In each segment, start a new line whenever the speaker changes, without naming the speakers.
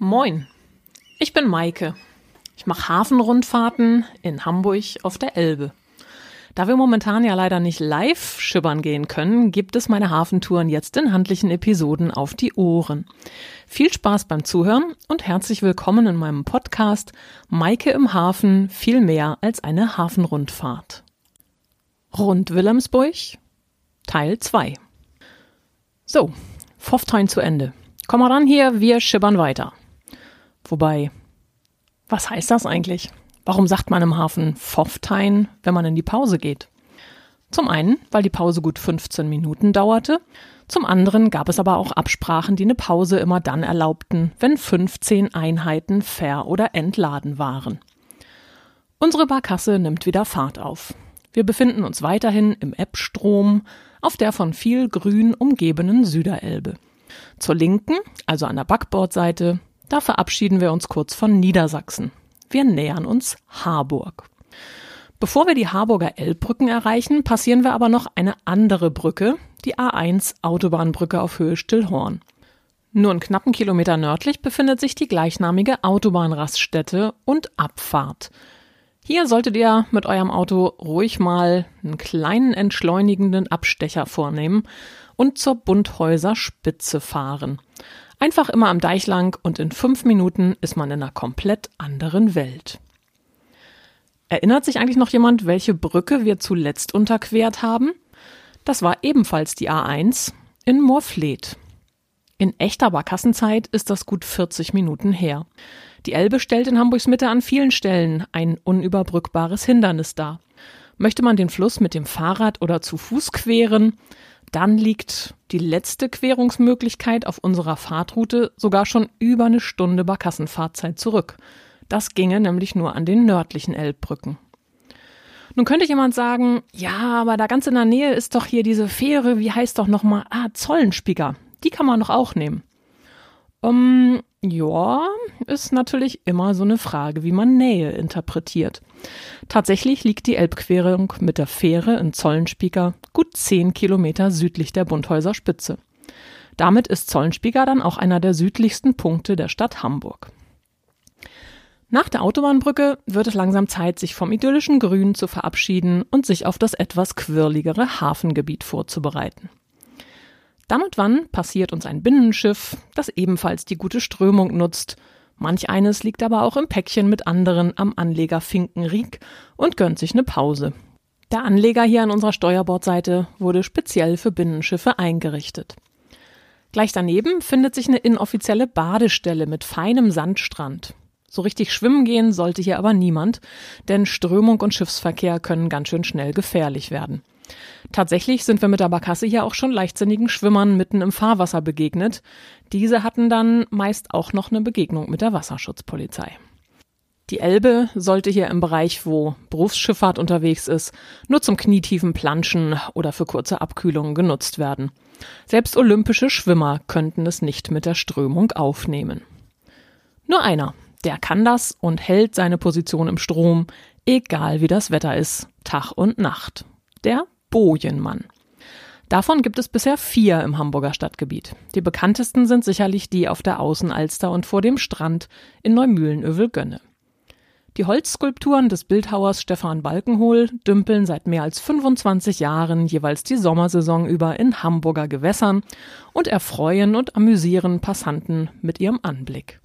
Moin, ich bin Maike. Ich mache Hafenrundfahrten in Hamburg auf der Elbe. Da wir momentan ja leider nicht live schippern gehen können, gibt es meine Hafentouren jetzt in handlichen Episoden auf die Ohren. Viel Spaß beim Zuhören und herzlich willkommen in meinem Podcast Maike im Hafen viel mehr als eine Hafenrundfahrt. Rund Wilhelmsburg Teil 2 So, Pfofftein zu Ende. Komm mal ran hier, wir schippern weiter. Wobei, was heißt das eigentlich? Warum sagt man im Hafen Pfofftein, wenn man in die Pause geht? Zum einen, weil die Pause gut 15 Minuten dauerte. Zum anderen gab es aber auch Absprachen, die eine Pause immer dann erlaubten, wenn 15 Einheiten ver- oder entladen waren. Unsere Barkasse nimmt wieder Fahrt auf. Wir befinden uns weiterhin im Ebbstrom auf der von viel Grün umgebenen Süderelbe. Zur Linken, also an der Backbordseite, da verabschieden wir uns kurz von Niedersachsen. Wir nähern uns Harburg. Bevor wir die Harburger Elbbrücken erreichen, passieren wir aber noch eine andere Brücke, die A1 Autobahnbrücke auf Höhe Stillhorn. Nur einen knappen Kilometer nördlich befindet sich die gleichnamige Autobahnraststätte und Abfahrt. Hier solltet ihr mit eurem Auto ruhig mal einen kleinen entschleunigenden Abstecher vornehmen und zur Bunthäuser Spitze fahren. Einfach immer am Deich lang und in fünf Minuten ist man in einer komplett anderen Welt. Erinnert sich eigentlich noch jemand, welche Brücke wir zuletzt unterquert haben? Das war ebenfalls die A1 in Moorfleet. In echter Barkassenzeit ist das gut 40 Minuten her. Die Elbe stellt in Hamburgs Mitte an vielen Stellen ein unüberbrückbares Hindernis dar. Möchte man den Fluss mit dem Fahrrad oder zu Fuß queren, dann liegt die letzte Querungsmöglichkeit auf unserer Fahrtroute sogar schon über eine Stunde Barkassenfahrzeit zurück. Das ginge nämlich nur an den nördlichen Elbbrücken. Nun könnte jemand sagen, ja, aber da ganz in der Nähe ist doch hier diese Fähre, wie heißt doch nochmal, ah, Zollenspieger. Die kann man doch auch nehmen. Um, ja, ist natürlich immer so eine Frage, wie man Nähe interpretiert. Tatsächlich liegt die Elbquerung mit der Fähre in Zollenspieker gut zehn Kilometer südlich der Bunthäuser Spitze. Damit ist Zollenspieker dann auch einer der südlichsten Punkte der Stadt Hamburg. Nach der Autobahnbrücke wird es langsam Zeit, sich vom idyllischen Grün zu verabschieden und sich auf das etwas quirligere Hafengebiet vorzubereiten. Dann und wann passiert uns ein Binnenschiff, das ebenfalls die gute Strömung nutzt. Manch eines liegt aber auch im Päckchen mit anderen am Anleger Finkenriek und gönnt sich eine Pause. Der Anleger hier an unserer Steuerbordseite wurde speziell für Binnenschiffe eingerichtet. Gleich daneben findet sich eine inoffizielle Badestelle mit feinem Sandstrand. So richtig schwimmen gehen sollte hier aber niemand, denn Strömung und Schiffsverkehr können ganz schön schnell gefährlich werden. Tatsächlich sind wir mit der Barkasse hier auch schon leichtsinnigen Schwimmern mitten im Fahrwasser begegnet. Diese hatten dann meist auch noch eine Begegnung mit der Wasserschutzpolizei. Die Elbe sollte hier im Bereich, wo Berufsschifffahrt unterwegs ist, nur zum knietiefen Planschen oder für kurze Abkühlungen genutzt werden. Selbst olympische Schwimmer könnten es nicht mit der Strömung aufnehmen. Nur einer, der kann das und hält seine Position im Strom, egal wie das Wetter ist, Tag und Nacht. Der Bojenmann. Davon gibt es bisher vier im Hamburger Stadtgebiet. Die bekanntesten sind sicherlich die auf der Außenalster und vor dem Strand in Neumühlenövel-Gönne. Die Holzskulpturen des Bildhauers Stefan Balkenhol dümpeln seit mehr als 25 Jahren jeweils die Sommersaison über in Hamburger Gewässern und erfreuen und amüsieren Passanten mit ihrem Anblick.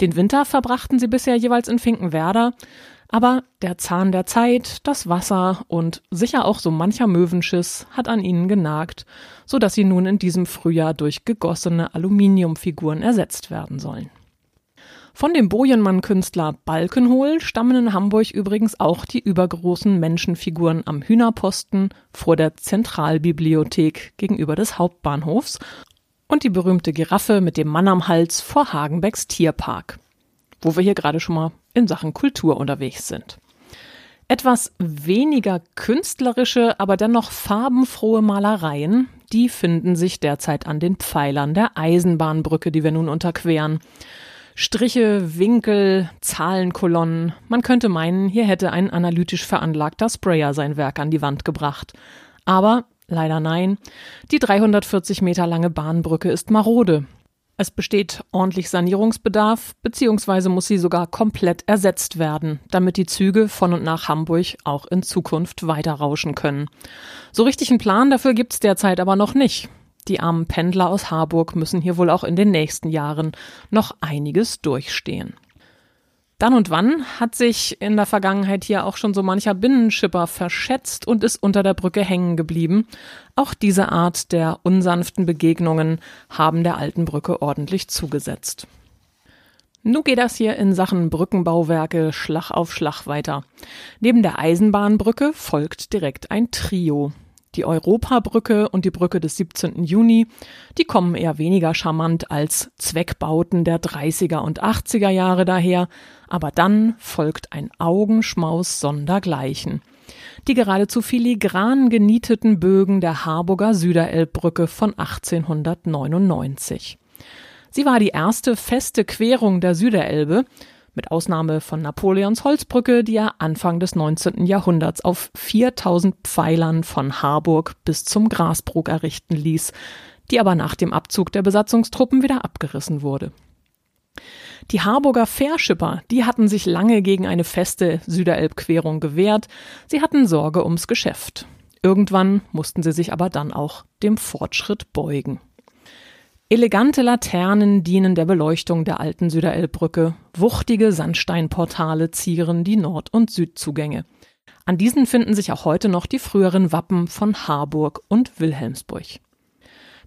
Den Winter verbrachten sie bisher jeweils in Finkenwerder, aber der Zahn der Zeit, das Wasser und sicher auch so mancher Möwenschiss hat an ihnen genagt, so dass sie nun in diesem Frühjahr durch gegossene Aluminiumfiguren ersetzt werden sollen. Von dem Bojenmann-Künstler Balkenhol stammen in Hamburg übrigens auch die übergroßen Menschenfiguren am Hühnerposten vor der Zentralbibliothek gegenüber des Hauptbahnhofs und die berühmte Giraffe mit dem Mann am Hals vor Hagenbecks Tierpark, wo wir hier gerade schon mal in Sachen Kultur unterwegs sind. Etwas weniger künstlerische, aber dennoch farbenfrohe Malereien, die finden sich derzeit an den Pfeilern der Eisenbahnbrücke, die wir nun unterqueren. Striche, Winkel, Zahlenkolonnen. Man könnte meinen, hier hätte ein analytisch veranlagter Sprayer sein Werk an die Wand gebracht. Aber leider nein. Die 340 Meter lange Bahnbrücke ist marode. Es besteht ordentlich Sanierungsbedarf, beziehungsweise muss sie sogar komplett ersetzt werden, damit die Züge von und nach Hamburg auch in Zukunft weiter rauschen können. So richtig einen Plan dafür gibt's derzeit aber noch nicht. Die armen Pendler aus Harburg müssen hier wohl auch in den nächsten Jahren noch einiges durchstehen. Dann und wann hat sich in der Vergangenheit hier auch schon so mancher Binnenschipper verschätzt und ist unter der Brücke hängen geblieben. Auch diese Art der unsanften Begegnungen haben der alten Brücke ordentlich zugesetzt. Nun geht das hier in Sachen Brückenbauwerke Schlag auf Schlag weiter. Neben der Eisenbahnbrücke folgt direkt ein Trio. Die Europabrücke und die Brücke des 17. Juni, die kommen eher weniger charmant als Zweckbauten der 30er und 80er Jahre daher, aber dann folgt ein Augenschmaus sondergleichen. Die geradezu filigran genieteten Bögen der Harburger Süderelbbrücke von 1899. Sie war die erste feste Querung der Süderelbe, mit Ausnahme von Napoleons Holzbrücke, die er Anfang des 19. Jahrhunderts auf 4000 Pfeilern von Harburg bis zum Grasbrook errichten ließ, die aber nach dem Abzug der Besatzungstruppen wieder abgerissen wurde. Die Harburger Fährschipper, die hatten sich lange gegen eine feste Süderelbquerung gewehrt, sie hatten Sorge ums Geschäft. Irgendwann mussten sie sich aber dann auch dem Fortschritt beugen. Elegante Laternen dienen der Beleuchtung der alten Süderelbbrücke, wuchtige Sandsteinportale zieren die Nord- und Südzugänge. An diesen finden sich auch heute noch die früheren Wappen von Harburg und Wilhelmsburg.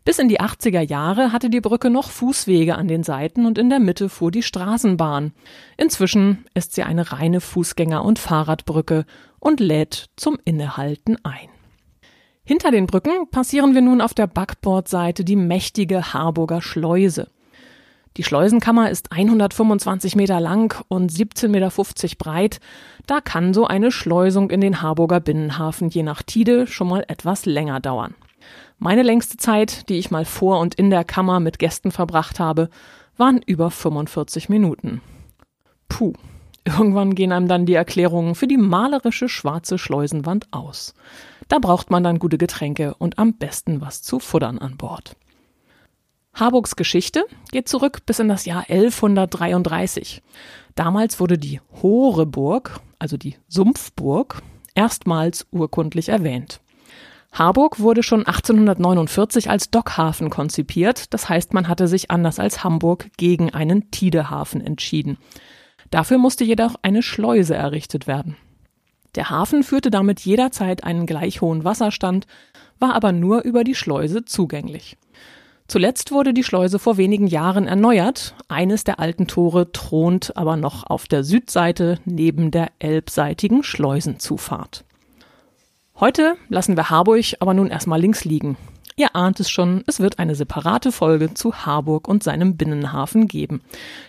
Bis in die 80er Jahre hatte die Brücke noch Fußwege an den Seiten und in der Mitte fuhr die Straßenbahn. Inzwischen ist sie eine reine Fußgänger- und Fahrradbrücke und lädt zum Innehalten ein. Hinter den Brücken passieren wir nun auf der Backbordseite die mächtige Harburger Schleuse. Die Schleusenkammer ist 125 Meter lang und 17,50 Meter breit. Da kann so eine Schleusung in den Harburger Binnenhafen je nach Tide schon mal etwas länger dauern. Meine längste Zeit, die ich mal vor und in der Kammer mit Gästen verbracht habe, waren über 45 Minuten. Puh, irgendwann gehen einem dann die Erklärungen für die malerische schwarze Schleusenwand aus. Da braucht man dann gute Getränke und am besten was zu futtern an Bord. Harburgs Geschichte geht zurück bis in das Jahr 1133. Damals wurde die Horeburg, also die Sumpfburg, erstmals urkundlich erwähnt. Harburg wurde schon 1849 als Dockhafen konzipiert, das heißt, man hatte sich anders als Hamburg gegen einen Tidehafen entschieden. Dafür musste jedoch eine Schleuse errichtet werden. Der Hafen führte damit jederzeit einen gleich hohen Wasserstand, war aber nur über die Schleuse zugänglich. Zuletzt wurde die Schleuse vor wenigen Jahren erneuert. Eines der alten Tore thront aber noch auf der Südseite neben der elbseitigen Schleusenzufahrt. Heute lassen wir Harburg aber nun erstmal links liegen. Ihr ahnt es schon, es wird eine separate Folge zu Harburg und seinem Binnenhafen geben.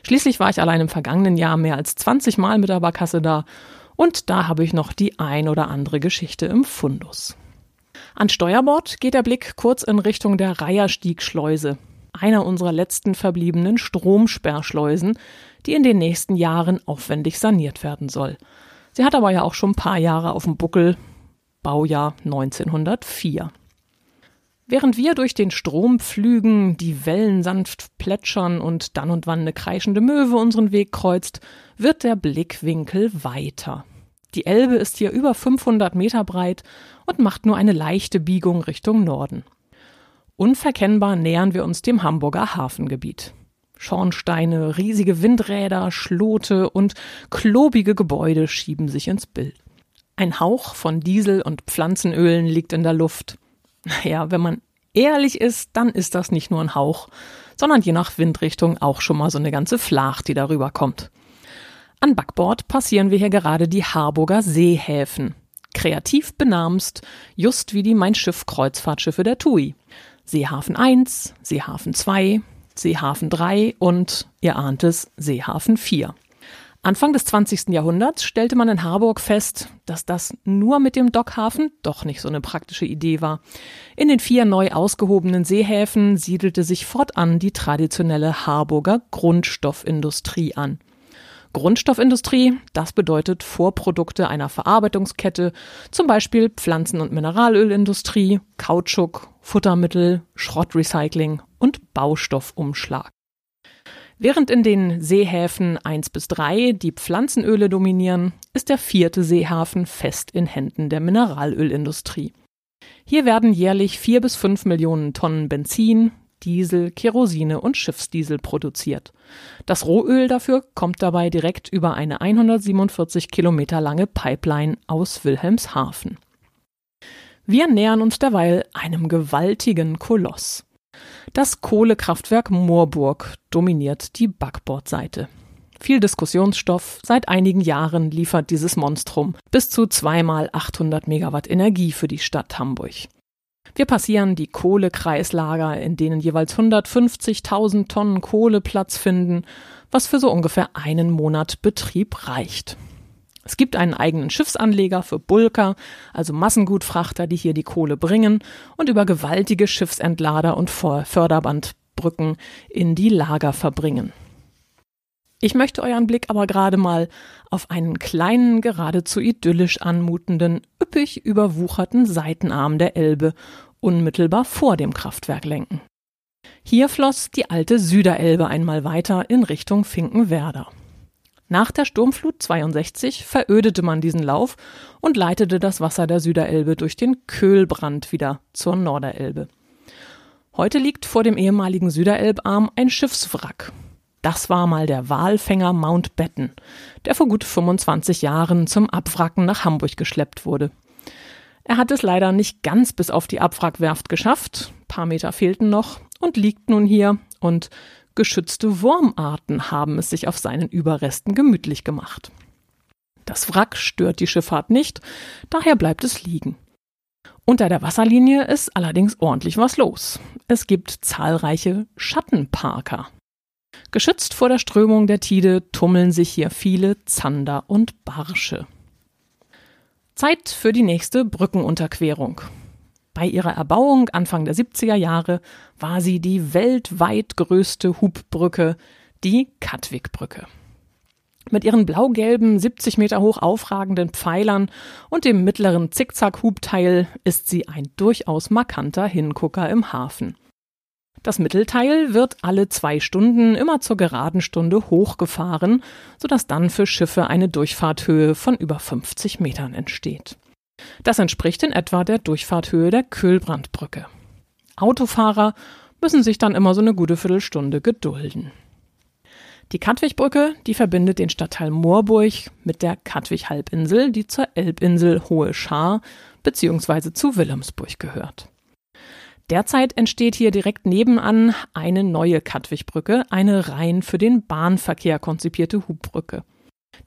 Schließlich war ich allein im vergangenen Jahr mehr als 20 Mal mit der Barkasse da und da habe ich noch die ein oder andere Geschichte im Fundus. An Steuerbord geht der Blick kurz in Richtung der Reierstiegschleuse, einer unserer letzten verbliebenen Stromsperrschleusen, die in den nächsten Jahren aufwendig saniert werden soll. Sie hat aber ja auch schon ein paar Jahre auf dem Buckel, Baujahr 1904. Während wir durch den Strom pflügen, die Wellen sanft plätschern und dann und wann eine kreischende Möwe unseren Weg kreuzt, wird der Blickwinkel weiter. Die Elbe ist hier über 500 Meter breit und macht nur eine leichte Biegung Richtung Norden. Unverkennbar nähern wir uns dem Hamburger Hafengebiet. Schornsteine, riesige Windräder, Schlote und klobige Gebäude schieben sich ins Bild. Ein Hauch von Diesel und Pflanzenölen liegt in der Luft. Naja, wenn man ehrlich ist, dann ist das nicht nur ein Hauch, sondern je nach Windrichtung auch schon mal so eine ganze Flach, die darüber kommt. An Backbord passieren wir hier gerade die Harburger Seehäfen. Kreativ benamst, just wie die Mein Schiff Kreuzfahrtschiffe der TUI. Seehafen 1, Seehafen 2, Seehafen 3 und, ihr ahnt es, Seehafen 4. Anfang des 20. Jahrhunderts stellte man in Harburg fest, dass das nur mit dem Dockhafen doch nicht so eine praktische Idee war. In den vier neu ausgehobenen Seehäfen siedelte sich fortan die traditionelle Harburger Grundstoffindustrie an. Grundstoffindustrie, das bedeutet Vorprodukte einer Verarbeitungskette, zum Beispiel Pflanzen- und Mineralölindustrie, Kautschuk, Futtermittel, Schrottrecycling und Baustoffumschlag. Während in den Seehäfen 1 bis 3 die Pflanzenöle dominieren, ist der vierte Seehafen fest in Händen der Mineralölindustrie. Hier werden jährlich vier bis fünf Millionen Tonnen Benzin, Diesel, Kerosine und Schiffsdiesel produziert. Das Rohöl dafür kommt dabei direkt über eine 147 Kilometer lange Pipeline aus Wilhelmshaven. Wir nähern uns derweil einem gewaltigen Koloss. Das Kohlekraftwerk Moorburg dominiert die Backbordseite. Viel Diskussionsstoff. Seit einigen Jahren liefert dieses Monstrum bis zu zweimal 800 Megawatt Energie für die Stadt Hamburg. Wir passieren die Kohlekreislager, in denen jeweils 150.000 Tonnen Kohle Platz finden, was für so ungefähr einen Monat Betrieb reicht. Es gibt einen eigenen Schiffsanleger für Bulker, also Massengutfrachter, die hier die Kohle bringen und über gewaltige Schiffsentlader und Förderbandbrücken in die Lager verbringen. Ich möchte euren Blick aber gerade mal auf einen kleinen, geradezu idyllisch anmutenden, üppig überwucherten Seitenarm der Elbe unmittelbar vor dem Kraftwerk lenken. Hier floss die alte Süderelbe einmal weiter in Richtung Finkenwerder. Nach der Sturmflut 62 verödete man diesen Lauf und leitete das Wasser der Süderelbe durch den Köhlbrand wieder zur Norderelbe. Heute liegt vor dem ehemaligen Süderelbarm ein Schiffswrack. Das war mal der Walfänger Mountbatten, der vor gut 25 Jahren zum Abwracken nach Hamburg geschleppt wurde. Er hat es leider nicht ganz bis auf die Abwrackwerft geschafft, paar Meter fehlten noch und liegt nun hier und geschützte Wurmarten haben es sich auf seinen Überresten gemütlich gemacht. Das Wrack stört die Schifffahrt nicht, daher bleibt es liegen. Unter der Wasserlinie ist allerdings ordentlich was los. Es gibt zahlreiche Schattenparker. Geschützt vor der Strömung der Tide tummeln sich hier viele Zander und Barsche. Zeit für die nächste Brückenunterquerung. Bei ihrer Erbauung Anfang der 70er Jahre war sie die weltweit größte Hubbrücke, die Katwigbrücke. Mit ihren blau-gelben, 70 Meter hoch aufragenden Pfeilern und dem mittleren Zickzack-Hubteil ist sie ein durchaus markanter Hingucker im Hafen. Das Mittelteil wird alle zwei Stunden immer zur geraden Stunde hochgefahren, sodass dann für Schiffe eine Durchfahrthöhe von über 50 Metern entsteht. Das entspricht in etwa der Durchfahrthöhe der Köhlbrandbrücke. Autofahrer müssen sich dann immer so eine gute Viertelstunde gedulden. Die Katwigbrücke, die verbindet den Stadtteil Moorburg mit der Katwig-Halbinsel, die zur Elbinsel Hohe Schar bzw. zu Wilhelmsburg gehört. Derzeit entsteht hier direkt nebenan eine neue Katwigbrücke, eine rein für den Bahnverkehr konzipierte Hubbrücke.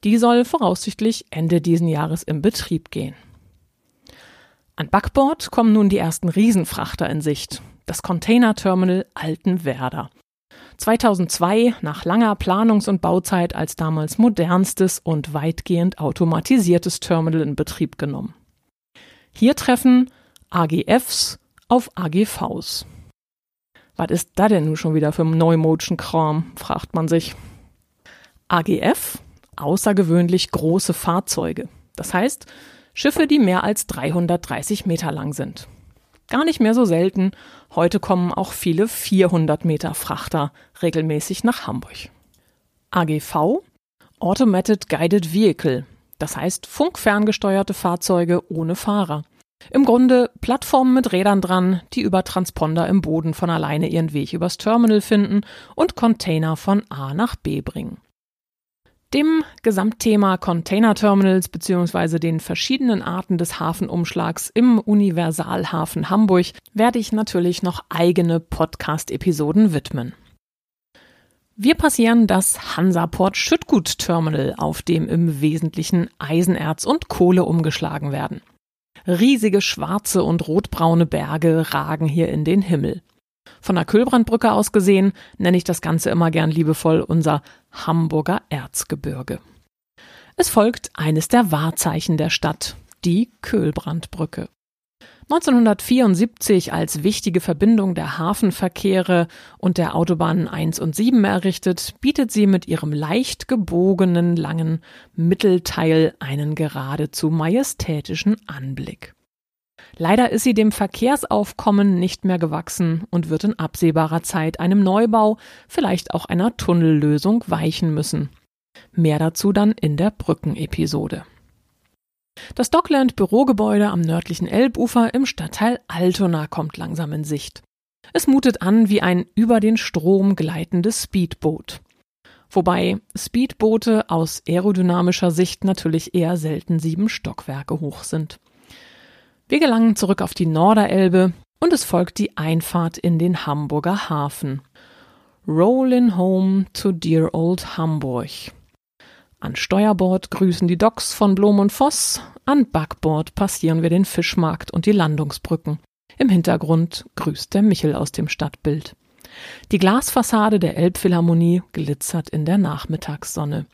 Die soll voraussichtlich Ende diesen Jahres in Betrieb gehen. An Backbord kommen nun die ersten Riesenfrachter in Sicht. Das Containerterminal Altenwerder. 2002 nach langer Planungs- und Bauzeit als damals modernstes und weitgehend automatisiertes Terminal in Betrieb genommen. Hier treffen AGFs auf AGVs. Was ist da denn nun schon wieder für Neumotion-Kram, fragt man sich. AGF, außergewöhnlich große Fahrzeuge. Das heißt, Schiffe, die mehr als 330 Meter lang sind. Gar nicht mehr so selten. Heute kommen auch viele 400 Meter Frachter regelmäßig nach Hamburg. AGV, Automated Guided Vehicle. Das heißt funkferngesteuerte Fahrzeuge ohne Fahrer. Im Grunde Plattformen mit Rädern dran, die über Transponder im Boden von alleine ihren Weg übers Terminal finden und Container von A nach B bringen. Dem Gesamtthema Container Terminals bzw. den verschiedenen Arten des Hafenumschlags im Universalhafen Hamburg werde ich natürlich noch eigene Podcast-Episoden widmen. Wir passieren das Hansaport Schüttgut Terminal, auf dem im Wesentlichen Eisenerz und Kohle umgeschlagen werden. Riesige schwarze und rotbraune Berge ragen hier in den Himmel. Von der Kühlbrandbrücke aus gesehen nenne ich das Ganze immer gern liebevoll unser Hamburger Erzgebirge. Es folgt eines der Wahrzeichen der Stadt, die Köhlbrandbrücke. 1974 als wichtige Verbindung der Hafenverkehre und der Autobahnen 1 und 7 errichtet, bietet sie mit ihrem leicht gebogenen langen Mittelteil einen geradezu majestätischen Anblick. Leider ist sie dem Verkehrsaufkommen nicht mehr gewachsen und wird in absehbarer Zeit einem Neubau, vielleicht auch einer Tunnellösung weichen müssen. Mehr dazu dann in der Brückenepisode. Das Dockland Bürogebäude am nördlichen Elbufer im Stadtteil Altona kommt langsam in Sicht. Es mutet an wie ein über den Strom gleitendes Speedboot. Wobei Speedboote aus aerodynamischer Sicht natürlich eher selten sieben Stockwerke hoch sind. Wir gelangen zurück auf die Norderelbe und es folgt die Einfahrt in den Hamburger Hafen. Rollin' home to dear old Hamburg. An Steuerbord grüßen die Docks von Blom und Voss, an Backbord passieren wir den Fischmarkt und die Landungsbrücken. Im Hintergrund grüßt der Michel aus dem Stadtbild. Die Glasfassade der Elbphilharmonie glitzert in der Nachmittagssonne.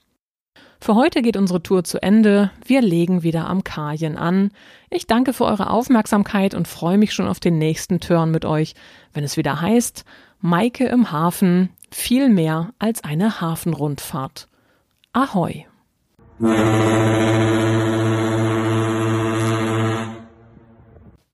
Für heute geht unsere Tour zu Ende. Wir legen wieder am Kajen an. Ich danke für eure Aufmerksamkeit und freue mich schon auf den nächsten Turn mit euch, wenn es wieder heißt, Maike im Hafen, viel mehr als eine Hafenrundfahrt. Ahoj.